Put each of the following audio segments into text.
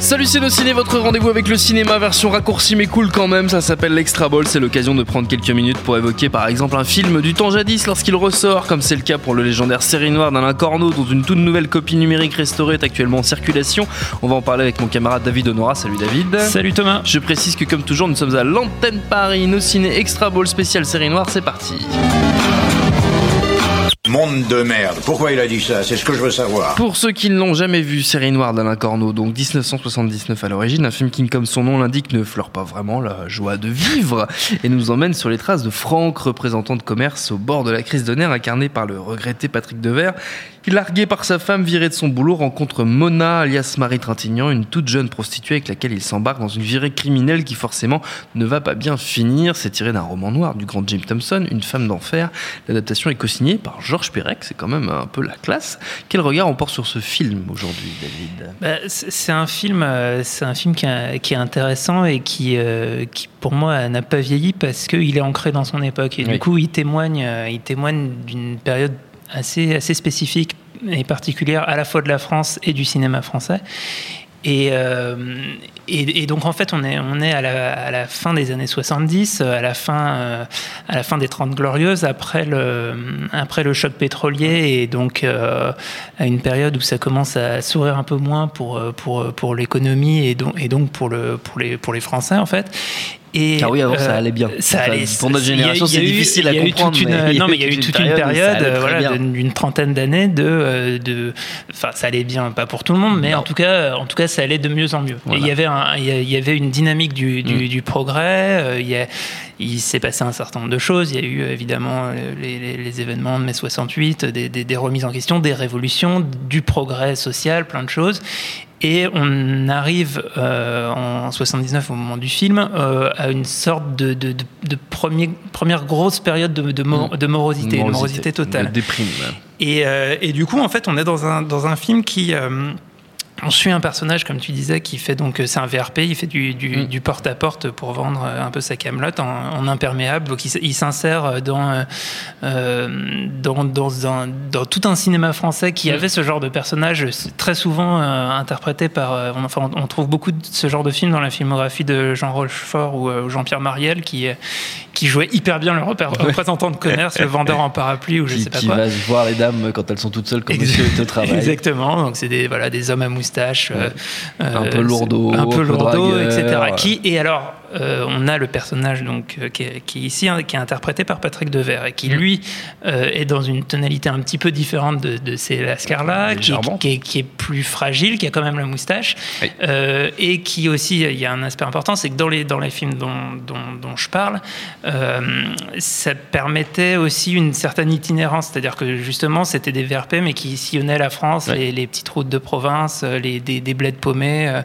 Salut c'est Ciné, votre rendez-vous avec le cinéma version raccourci mais cool quand même, ça s'appelle l'Extra Ball, c'est l'occasion de prendre quelques minutes pour évoquer par exemple un film du temps jadis lorsqu'il ressort, comme c'est le cas pour le légendaire série noire d'Alain Corneau dont une toute nouvelle copie numérique restaurée est actuellement en circulation. On va en parler avec mon camarade David Honora, salut David. Salut Thomas. Je précise que comme toujours nous sommes à l'antenne Paris, nos ciné Extra Ball spécial série noire, c'est parti. Monde de merde. Pourquoi il a dit ça? C'est ce que je veux savoir. Pour ceux qui ne l'ont jamais vu, Série Noire d'Alain Corneau, donc 1979 à l'origine, un film qui, comme son nom l'indique, ne fleure pas vraiment la joie de vivre et nous emmène sur les traces de Franck, représentant de commerce au bord de la crise de nerfs, incarné par le regretté Patrick Devers, qui, largué par sa femme virée de son boulot, rencontre Mona, alias Marie Trintignant, une toute jeune prostituée avec laquelle il s'embarque dans une virée criminelle qui forcément ne va pas bien finir. C'est tiré d'un roman noir du grand Jim Thompson, Une femme d'enfer. L'adaptation est co-signée par Georges Perec, c'est quand même un peu la classe. Quel regard on porte sur ce film aujourd'hui, David? Bah, C'est un film, euh, c'est un film qui, est intéressant et qui, euh, qui pour moi, n'a pas vieilli parce qu'il est ancré dans son époque. Et du coup, il témoigne, euh, il témoigne d'une période assez, assez spécifique et particulière à la fois de la France et du cinéma français. Et, euh, et, donc en fait on est, on est à, la, à la fin des années 70, à la fin, euh, à la fin des 30 glorieuses, après le, après le choc pétrolier et donc euh, à une période où ça commence à sourire un peu moins pour, pour, pour l'économie et donc, et donc pour, le, pour, les, pour les Français en fait. Et, ah oui, ça euh, allait bien. Ça allait, pour notre génération, c'est difficile à comprendre. Une, non, mais il y a eu toute une période, voilà, d'une trentaine d'années de, euh, de, enfin, ça allait bien, pas pour tout le monde, mais en tout cas, en tout cas, ça allait de mieux en mieux. Et il y avait, un, il y avait une dynamique du, du, mm. du progrès. Euh, il y a, il s'est passé un certain nombre de choses. Il y a eu évidemment les, les, les événements de mai 68, des, des, des, remises en question, des révolutions, du progrès social, plein de choses. Et on arrive euh, en 79 au moment du film euh, à une sorte de, de, de, de premier, première grosse période de, mor de morosité, morosité, morosité totale. De déprime. Et, euh, et, du coup, en fait, on est dans un, dans un film qui euh, on suit un personnage, comme tu disais, qui fait donc, c'est un VRP, il fait du, du, mm. du porte-à-porte pour vendre euh, un peu sa camelote en, en, imperméable. Donc il, il s'insère dans, euh, dans, dans, un, dans, tout un cinéma français qui mm. avait ce genre de personnage très souvent euh, interprété par. Euh, on, enfin, on, trouve beaucoup de ce genre de films dans la filmographie de Jean Rochefort ou euh, Jean-Pierre Mariel qui, qui jouait hyper bien le représentant de commerce, le vendeur en parapluie ou je qui, sais pas qui quoi. va voir les dames quand elles sont toutes seules quand monsieur est au travail. Exactement. Donc c'est des, voilà, des hommes à moustache ouais. euh, un peu lourdeau, un peu lourdeau, etc. Qui et alors euh, on a le personnage donc euh, qui, est, qui est ici hein, qui est interprété par Patrick Devers et qui mm. lui euh, est dans une tonalité un petit peu différente de, de ces Lascars là, qui, qui, qui, est plus fragile, qui a quand même la moustache oui. Euh, et qui aussi il y a un aspect important, c'est que dans les dans les films dont, dont, dont je parle, euh, ça permettait aussi une certaine itinérance, c'est-à-dire que justement c'était des VRP mais qui sillonnaient la France, les, les, petites routes de province, les des, des bleds paumés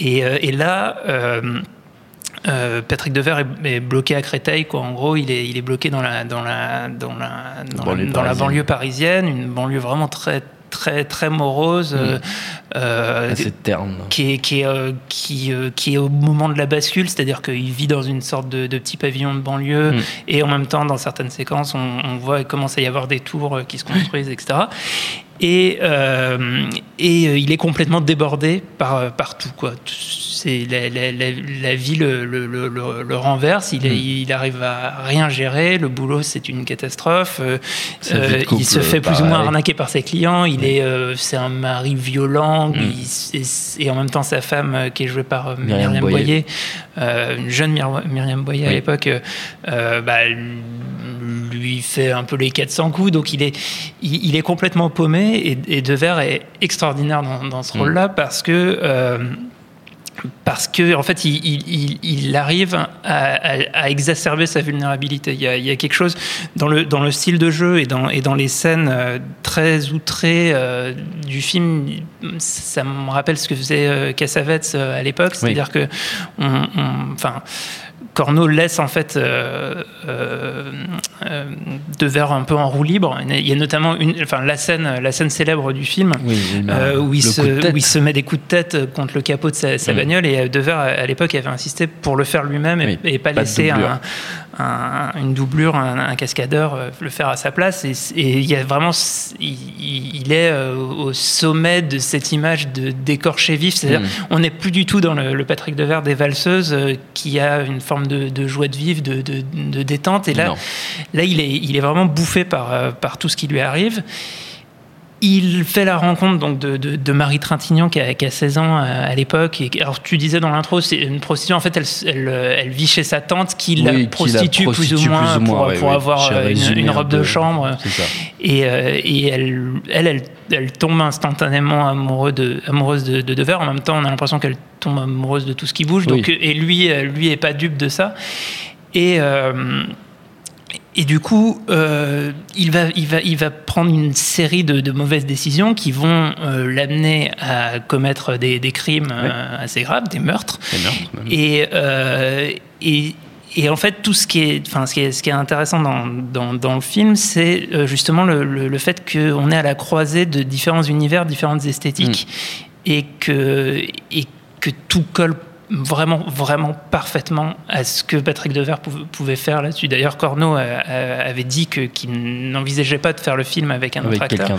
et, et là euh, Patrick Devers est, est, bloqué à Créteil, quoi. En gros, il est, il est bloqué dans la, dans la, dans la, dans, la banlieue parisienne, une banlieue vraiment très très très morose, mmh. Euh, terne, qui est qui est, euh, qui, euh, qui est au moment de la bascule, c'est-à-dire qu'il vit dans une sorte de, de, petit pavillon de banlieue mmh. et en même temps dans certaines séquences on, on voit qu'il commence à y avoir des tours qui se construisent, etc. Et, et il est complètement débordé par, par tout. Quoi. C'est la, la, la, la, vie le, le, le, le renverse, il, mmh. il arrive à rien gérer, le boulot c'est une catastrophe, il se fait plus pareil. ou moins arnaquer par ses clients, il est, c'est un mari violent, mmh. il, et, et, en même temps sa femme euh, qui est jouée par Myriam, Myriam Boyer, Boyer une jeune Myriam Boyer à l'époque, bah, lui lui fait un peu les 400 coups, donc il est, il, est complètement paumé et, et Devers est extraordinaire dans, ce mm. rôle-là parce que parce que en fait, il, arrive à, exacerber sa vulnérabilité. Il y, a, quelque chose dans le, dans le style de jeu et dans, et dans les scènes euh, très outrées euh, du film. Ça me rappelle ce que faisait euh, Cassavetes à l'époque, c'est-à-dire que, enfin. Corneau laisse en fait euh, euh, euh, de verre un peu en roue libre. Il y a notamment une, enfin, la, scène, la scène célèbre du film où, il se, où, il se, met des coups de tête contre le capot de sa, bagnole. Et De Verre à l'époque avait insisté pour le faire lui-même et, pas, laisser un, une doublure, un, cascadeur euh, le faire à sa place. Et, il y a vraiment, il, est euh, au sommet de cette image de d'écorché vif. C'est-à-dire, mm. on n'est plus du tout dans le, Patrick Devers des valseuses euh, qui a une forme de, joie de vivre, de, de, détente. Et là, là, il est, il est vraiment bouffé par, par tout ce qui lui arrive. Il fait la rencontre donc de, de, Marie Trintignant qui a, 16 ans euh, à, l'époque. Alors tu disais dans l'intro, c'est une prostituée. En fait, elle, elle, elle, vit chez sa tante qui, la, prostitue plus ou moins, pour, avoir euh, une, robe de chambre. Et, euh, et elle, elle, elle, tombe instantanément amoureuse de, amoureuse de, de Dever. En même temps, on a l'impression qu'elle tombe amoureuse de tout ce qui bouge. Donc, et lui, lui est pas dupe de ça. Et et du coup, euh, il, va, il, va, il va prendre une série de, mauvaises décisions qui vont euh, l'amener à commettre des, crimes euh, assez graves, des meurtres. et, et, et, en fait, tout ce qui est, enfin, ce qui est, ce qui est intéressant dans, dans, dans le film, c'est justement le, le, fait qu'on est à la croisée de différents univers, différentes esthétiques, mm. et, que, et que tout colle vraiment, vraiment parfaitement à ce que Patrick Devers pouvait faire là-dessus. D'ailleurs, Corneau avait dit qu'il n'envisageait pas de faire le film avec un autre acteur.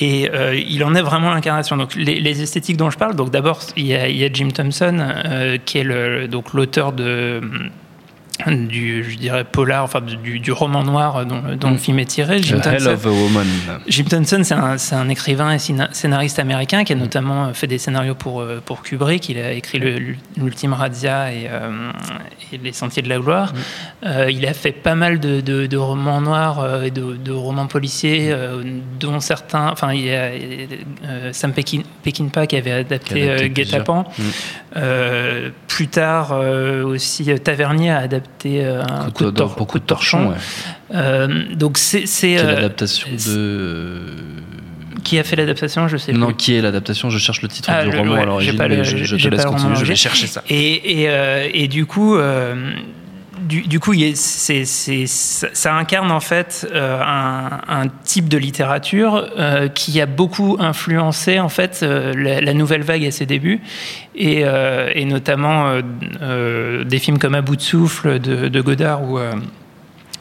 Et euh, il en est vraiment l'incarnation. Donc les, esthétiques dont je parle, donc d'abord il y, a Jim Thompson euh, qui est le, donc l'auteur de du, je dirais, polar, enfin du, du roman noir dont, dont le mm. film est tiré. Jim Thompson, of a Woman. Jim Thompson, c'est un, un, écrivain et scénariste américain qui a mm. notamment fait des scénarios pour, euh, pour Kubrick. Il a écrit l'Ultime Radia et, euh, et, Les Sentiers de la Gloire. Mm. Euh, il a fait pas mal de, de, de romans noirs et de, de romans policiers, dont certains. Enfin, il y a Sam Peckinpah qui avait adapté, Guet-apens. plus tard aussi, Tavernier a adapté euh, un coup, de, torchon. Euh, donc c'est euh, l'adaptation de qui a fait l'adaptation Je sais non, qui est l'adaptation Je cherche le titre ah, du roman à l'origine, je, je, te laisse continuer, je vais chercher ça. Et, et, et du coup, du, coup, ça incarne en fait un, type de littérature qui a beaucoup influencé en fait la, nouvelle vague à ses débuts et, euh, notamment euh, euh, des films comme À bout de souffle de, Godard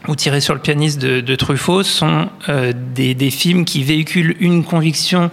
ou Tiré sur le pianiste de, Truffaut sont des, films qui véhiculent une conviction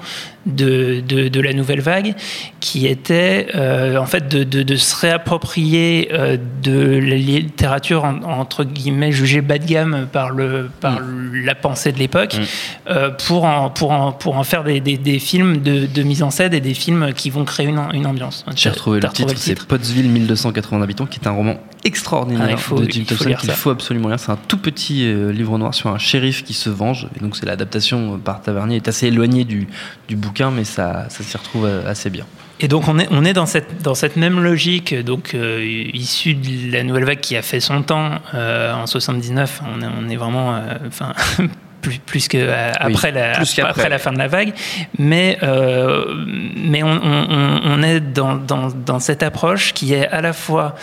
de, de, la nouvelle vague, qui était euh, en fait de, de se réapproprier euh, de la littérature entre guillemets jugée bas de gamme par, le, par mm. la pensée de l'époque, mm. euh, pour, en, pour, en, pour en faire des, des, films de, mise en scène et des films qui vont créer une, une ambiance. J'ai retrouvé, le titre, c'est Pottsville 1280 habitants, qui est un roman extraordinaire ah, de Jim Thompson qu'il faut absolument lire. C'est un tout petit livre noir sur un shérif qui se venge, et donc c'est l'adaptation par Tavernier, est assez éloigné du, du bouquin mais ça, ça s'y retrouve euh, assez bien. Et donc on est, on est dans, cette, dans cette même logique, donc euh, issue de la nouvelle vague qui a fait son temps euh, en 79. On est, on est vraiment, enfin. plus, plus que après, la, après la fin de la vague, mais mais on, on, on est dans, dans, dans, cette approche qui est à la fois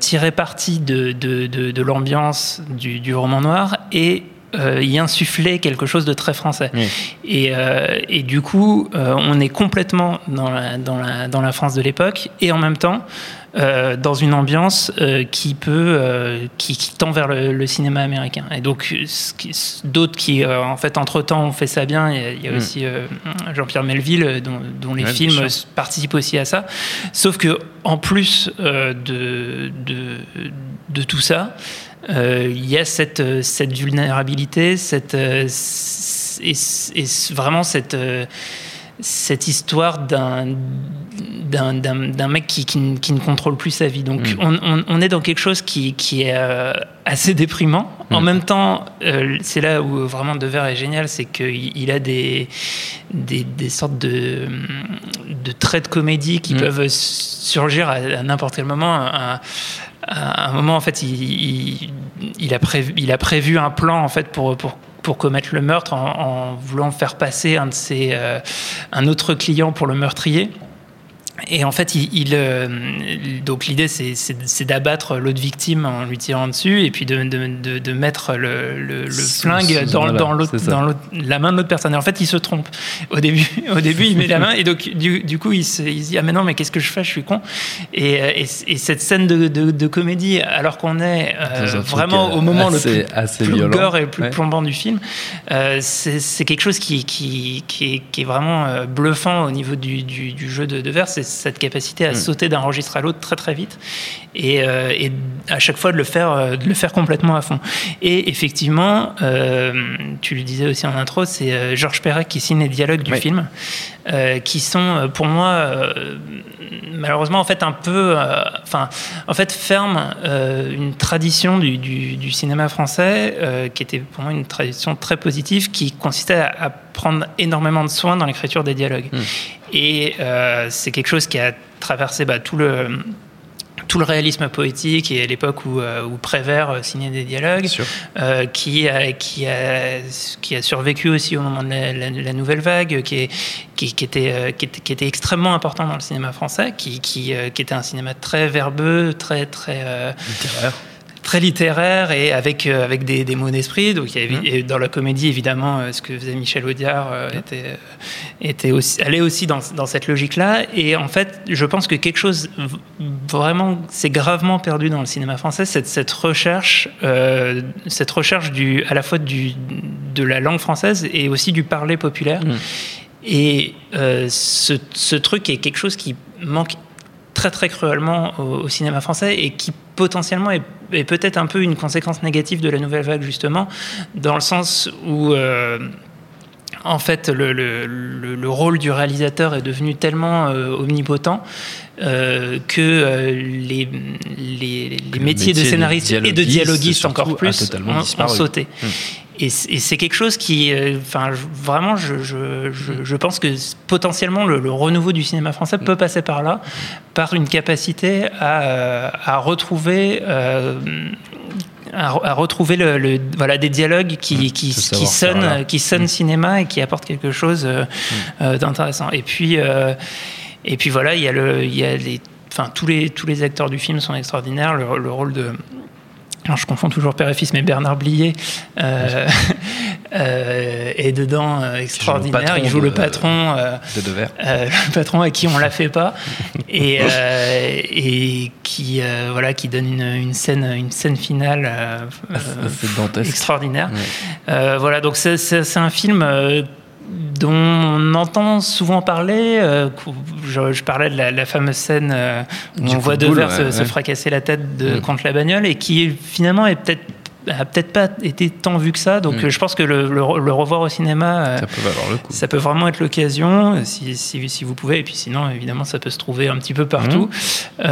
tirée partie de, de, de, de l'ambiance du, du roman noir et euh, y insuffler quelque chose de très français. Et, euh, et, du coup, euh, on est complètement dans la, dans la, dans la France de l'époque et en même temps dans une ambiance qui peut, qui, qui, tend vers le, cinéma américain. Et donc, d'autres qui, en fait, entre-temps, ont fait ça bien. Il y a, mm. aussi Jean-Pierre Melville, dont, dont les films participent aussi à ça. Sauf que, en plus de, de, de tout ça, euh, il y a cette, euh, cette vulnérabilité, cette, euh, et, vraiment cette, cette histoire d'un d'un mec qui, qui, ne contrôle plus sa vie. Donc mm. on, on, est dans quelque chose qui, qui est assez déprimant. En mm. même temps, c'est là où vraiment Devers est génial, c'est qu'il il a des, des, des, sortes de, de traits de comédie qui mm. peuvent surgir à, n'importe quel moment. À, un moment, en fait, il, a prévu, un plan en fait pour, commettre le meurtre en, voulant faire passer un euh, un autre client pour le meurtrier. Et en fait, il, euh, donc l'idée, c'est d'abattre l'autre victime en lui tirant dessus, et puis de, de, de, mettre le, le, flingue dans, dans, dans la main de l'autre personne. Et en fait, il se trompe. Au début, au début il met la main, et donc du, du coup, il se, il dit ah mais non, mais qu'est-ce que je fais? Je suis con. Et, euh, et, cette scène de, comédie, alors qu'on est euh, vraiment au moment le plus, assez plus gore et le plus plombant du film, c'est quelque chose qui, qui, qui, est, qui, est, vraiment bluffant au niveau du, du, du jeu de, de verre cette capacité à mm. sauter d'un registre à l'autre très très vite et, euh, et, à chaque fois de le faire, euh, de le faire complètement à fond. Et effectivement, euh, tu le disais aussi en intro, c'est Georges Perec qui signe les dialogues du film, qui sont pour moi malheureusement en fait un peu, enfin en fait ferme une tradition du, du, cinéma français qui était pour moi une tradition très positive qui consistait à, prendre énormément de soin dans l'écriture des dialogues. Mm. Et c'est quelque chose qui a traversé bah, tout le tout le réalisme poétique et à l'époque où, euh, où, Prévert euh, signait des dialogues, euh, qui, a, qui, a, qui a survécu aussi au moment de la, nouvelle vague, qui, est, qui, était, qui, était, qui, était, extrêmement important dans le cinéma français, qui, qui, était un cinéma très verbeux, très... très littéraire très littéraire et avec, euh, avec des, des mots d'esprit. Donc, il y avait, mmh. dans la comédie, évidemment, euh, ce que faisait Michel Audiard euh, mmh. était, était aussi, allait aussi dans, dans cette logique-là. Et en fait, je pense que quelque chose vraiment s'est gravement perdu dans le cinéma français, cette, cette recherche, cette recherche du, à la fois du, de la langue française et aussi du parler populaire. Mmh. Et ce, ce truc est quelque chose qui manque très très cruellement au, cinéma français et qui potentiellement est, peut-être un peu une conséquence négative de la nouvelle vague justement, dans le sens où euh, en fait le, le, rôle du réalisateur est devenu tellement euh, omnipotent euh, que les, les, les métiers de scénariste et de dialoguiste encore plus ont, sauté. Hum et c'est quelque chose qui, euh, enfin, vraiment, je, je, je, pense que potentiellement le, renouveau du cinéma français peut passer par là, par une capacité à, euh, à retrouver. Euh, à, retrouver le, voilà, des dialogues qui, mmh, qui, qui sonnent, qui sonnent mmh. cinéma et qui apportent quelque chose mmh. d'intéressant. Et puis, et puis voilà, il y a, le, il y a les, enfin, tous, les, tous les acteurs du film sont extraordinaires. le rôle de, alors je confonds toujours père et fils, mais Bernard Blier euh, euh, est dedans euh, extraordinaire. Il joue le patron, de Devers. le patron à qui on la fait pas, et, et qui voilà qui donne une, une, scène une scène finale extraordinaire. voilà, donc c'est un film dont on entend souvent parler. Euh, je, parlais de la, fameuse scène euh, où on voit Devers se, fracasser la tête de, mm. contre la bagnole et qui finalement est peut-être a peut-être pas été tant vu que ça. Donc mm. je pense que le, revoir au cinéma, euh, ça peut, vraiment être l'occasion, si, si, vous pouvez. Et puis sinon, évidemment, ça peut se trouver un petit peu partout. Mm.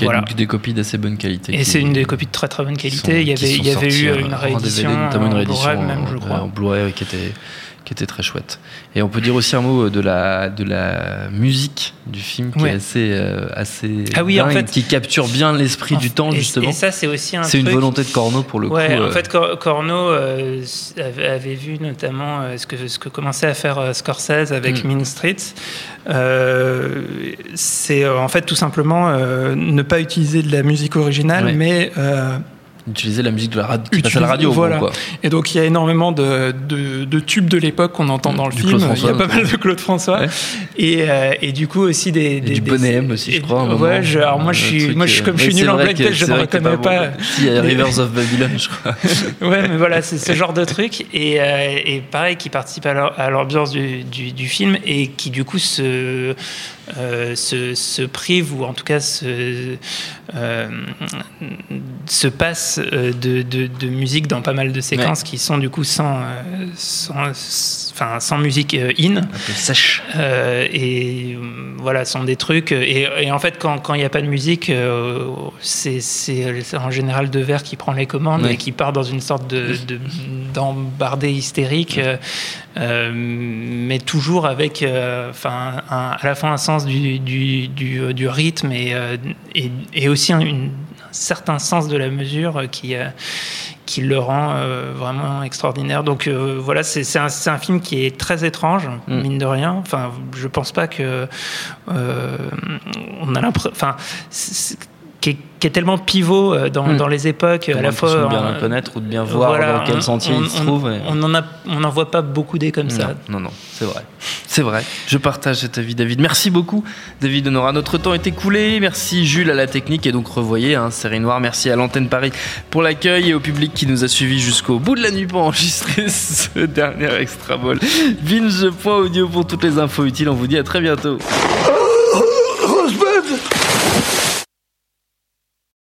voilà. des copies d'assez bonne qualité. Et c'est une des copies de très très bonne qualité. il y avait, il y avait eu une réédition, notamment une réédition même, je crois. en Blu-ray qui était qui était très chouette. Et on peut dire aussi un mot de la, de la musique du film qui est assez, euh, assez ah oui, en fait, qui capture bien l'esprit du temps, justement. Et ça, c'est aussi un C'est une volonté de Corneau pour le ouais, coup. En euh. fait, Corneau euh, avait vu notamment ce, que, ce que commençait à faire Scorsese avec mm. Mean Streets. c'est en fait tout simplement ne pas utiliser de la musique originale, mais utiliser la musique de la, radio, qui à la radio. Voilà. quoi. Et donc il y a énormément de, de, de tubes de l'époque qu'on entend dans le film. Il y a pas mal de Claude François. Et, euh, et, du coup aussi des, des du Bonnet M aussi, je crois. Ouais, je, alors moi je suis, moi je suis comme je suis nul en black je ne reconnais pas. il y a Rivers of Babylon, je crois. ouais, mais voilà, c'est ce genre de truc. Et, euh, et pareil, qui participe à l'ambiance du, du, du, film et qui du coup se se, se, prive ou en tout cas se, se passe de, de, de, musique dans pas mal de séquences qui sont du coup sans, sans, enfin, sans musique in. Un peu sèche. et voilà, sont des trucs. Et, et en fait, quand il n'y a pas de musique, c'est en général De Verre qui prend les commandes et qui part dans une sorte de, d'embardé hystérique, euh, euh, mais toujours avec euh, enfin, à la fois un sens du, du, du, rythme et, et, et aussi un, certain sens de la mesure qui qui le rend vraiment extraordinaire. Donc voilà, c'est un, un, film qui est très étrange, mm. mine de rien. Enfin, je pense pas que on a l'impression. Enfin, qui est, tellement pivot euh, dans, hmm. dans les époques, à la fois. De bien le connaître ou de bien voir dans quel sentier il se trouve. On n'en on voit pas beaucoup des comme ça. Non, non, c'est vrai. C'est vrai. Je partage cet avis, David. Merci beaucoup, David Honora. Notre temps est écoulé. Merci, Jules, à la technique. Et donc, revoyez, hein, Série Noire. Merci à l'antenne Paris pour l'accueil et au public qui nous a suivis jusqu'au bout de la nuit pour enregistrer ce dernier extra ball. Binge.audio pour toutes les infos utiles. On vous dit à très bientôt.